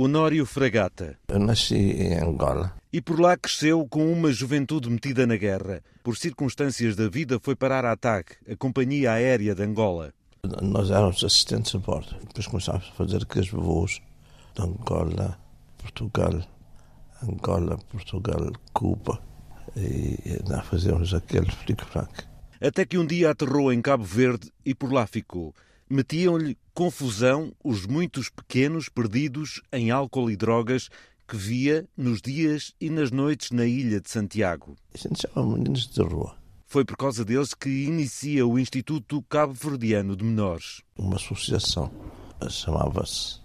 Honório Fragata. Eu nasci em Angola. E por lá cresceu com uma juventude metida na guerra. Por circunstâncias da vida foi parar à TAG, a Companhia Aérea de Angola. Nós éramos assistentes a bordo. Depois começámos a fazer aqueles voos de Angola, Portugal, Angola, Portugal, Cuba. E nós fazíamos aquele flic-flac. Até que um dia aterrou em Cabo Verde e por lá ficou. Metiam-lhe confusão os muitos pequenos perdidos em álcool e drogas que via nos dias e nas noites na ilha de Santiago. A gente chama meninos de rua. Foi por causa deles que inicia o Instituto Cabo Verdeano de Menores. Uma associação chamava-se,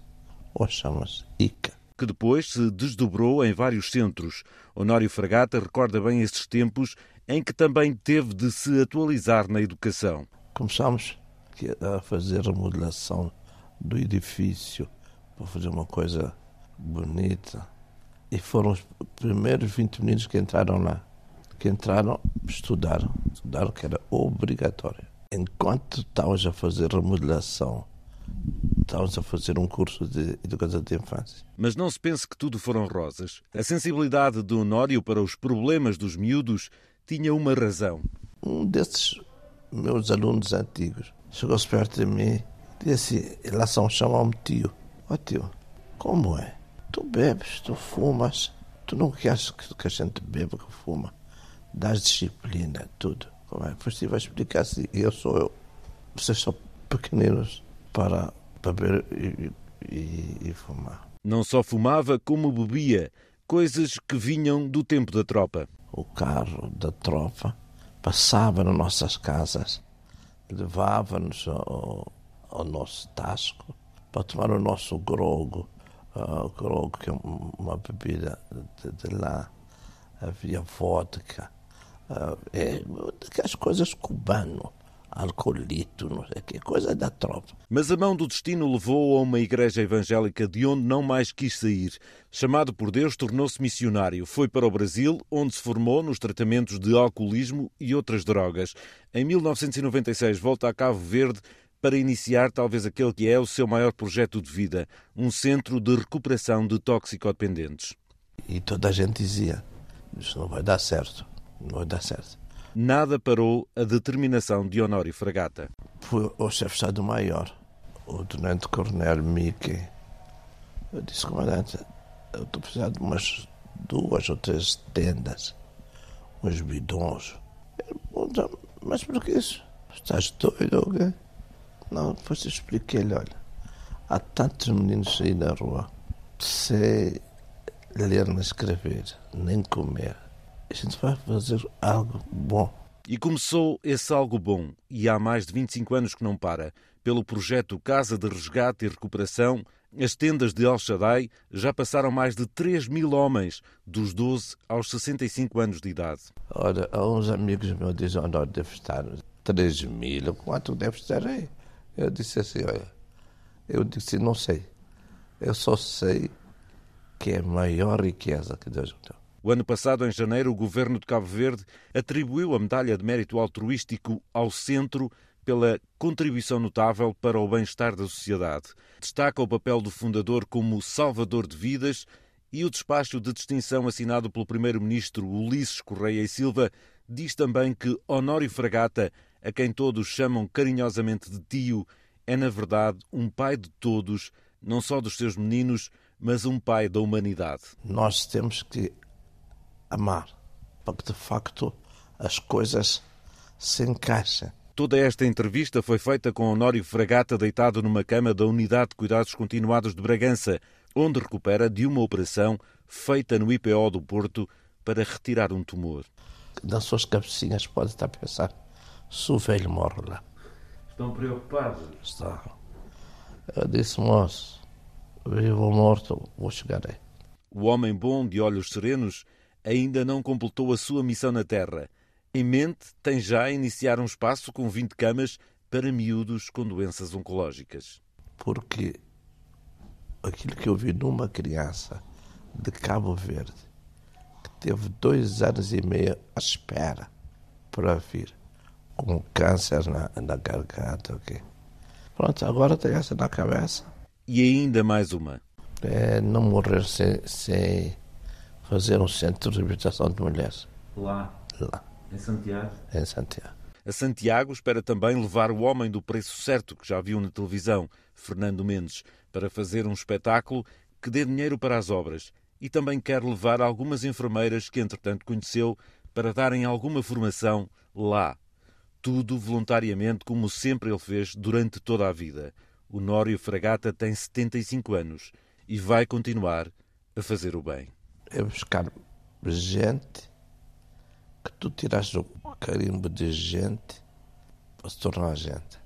ou chama-se, ICA. Que depois se desdobrou em vários centros. Honório Fragata recorda bem esses tempos em que também teve de se atualizar na educação. Começámos a fazer remodelação do edifício para fazer uma coisa bonita. E foram os primeiros 20 meninos que entraram lá, que entraram, estudaram, estudaram que era obrigatório. Enquanto estávamos a fazer remodelação, estávamos a fazer um curso de educação de infância. Mas não se pense que tudo foram rosas. A sensibilidade do Honório para os problemas dos miúdos tinha uma razão. Um desses meus alunos antigos chegou-se perto de mim e disse lá são chamam-me tio. Ó oh, tio, como é? Tu bebes, tu fumas, tu não queres que a gente beba, que fuma. Dás disciplina, tudo. Como é? Estive a explicar assim, eu sou eu. Vocês são pequeninos para beber e, e, e fumar. Não só fumava, como bebia, coisas que vinham do tempo da tropa. O carro da tropa passava nas nossas casas, levava-nos ao, ao, nosso tasco para tomar o nosso grogo, uh, grogo que é uma bebida de, de lá, havia vodka, uh, é, aquelas coisas cubano alcoolito, não sei que, coisa da tropa. Mas a mão do destino levou a uma igreja evangélica de onde não mais quis sair. Chamado por Deus, tornou-se missionário. Foi para o Brasil, onde se formou nos tratamentos de alcoolismo e outras drogas. Em 1996 volta a Cabo Verde para iniciar talvez aquele que é o seu maior projeto de vida, um centro de recuperação de toxicodependentes. E toda a gente dizia, isso não vai dar certo, não vai dar certo nada parou a determinação de Honório Fragata. Foi o chefe de Estado-Maior, o tenente-coronel Mickey. Eu disse, comandante, eu estou precisando de umas duas ou três tendas, uns bidons. Ele pergunta, mas por que isso? Estás doido ou quê? Não, depois expliquei-lhe, olha, há tantos meninos aí na rua, sem ler nem escrever, nem comer a gente vai fazer algo bom. E começou esse algo bom, e há mais de 25 anos que não para. Pelo projeto Casa de Resgate e Recuperação, as tendas de El Shaddai já passaram mais de 3 mil homens, dos 12 aos 65 anos de idade. Ora, uns amigos meus dizem, olha, deve estar 3 mil, quanto deve estar aí? Eu disse assim, olha, eu disse, não sei. Eu só sei que é a maior riqueza que Deus me deu. O ano passado, em janeiro, o governo de Cabo Verde atribuiu a medalha de mérito altruístico ao centro pela contribuição notável para o bem-estar da sociedade. Destaca o papel do fundador como salvador de vidas e o despacho de distinção assinado pelo primeiro-ministro Ulisses Correia e Silva diz também que Honório Fragata, a quem todos chamam carinhosamente de tio, é na verdade um pai de todos, não só dos seus meninos, mas um pai da humanidade. Nós temos que amar, para que de facto as coisas se encaixem. Toda esta entrevista foi feita com Honório Fragata deitado numa cama da Unidade de Cuidados Continuados de Bragança, onde recupera de uma operação feita no IPO do Porto para retirar um tumor. Nas suas cabecinhas pode estar a pensar, se o velho morre lá. Estão preocupados? Estão. Eu disse, moço, vivo ou morto, vou chegar aí. O homem bom, de olhos serenos, ainda não completou a sua missão na Terra. Em mente, tem já iniciar um espaço com 20 camas para miúdos com doenças oncológicas. Porque aquilo que eu vi numa criança de Cabo Verde, que teve dois anos e meio à espera para vir, com câncer na, na garganta? Pronto, agora tem essa na cabeça. E ainda mais uma. é não morrer sem, sem fazer um centro de reabilitação de mulheres. Lá? Lá. Em Santiago? Em Santiago. A Santiago espera também levar o homem do preço certo que já viu na televisão, Fernando Mendes, para fazer um espetáculo que dê dinheiro para as obras. E também quer levar algumas enfermeiras que, entretanto, conheceu para darem alguma formação lá. Tudo voluntariamente, como sempre ele fez durante toda a vida. O Nório Fragata tem 75 anos e vai continuar a fazer o bem. É buscar gente que tu tiraste o carimbo de gente para se tornar gente.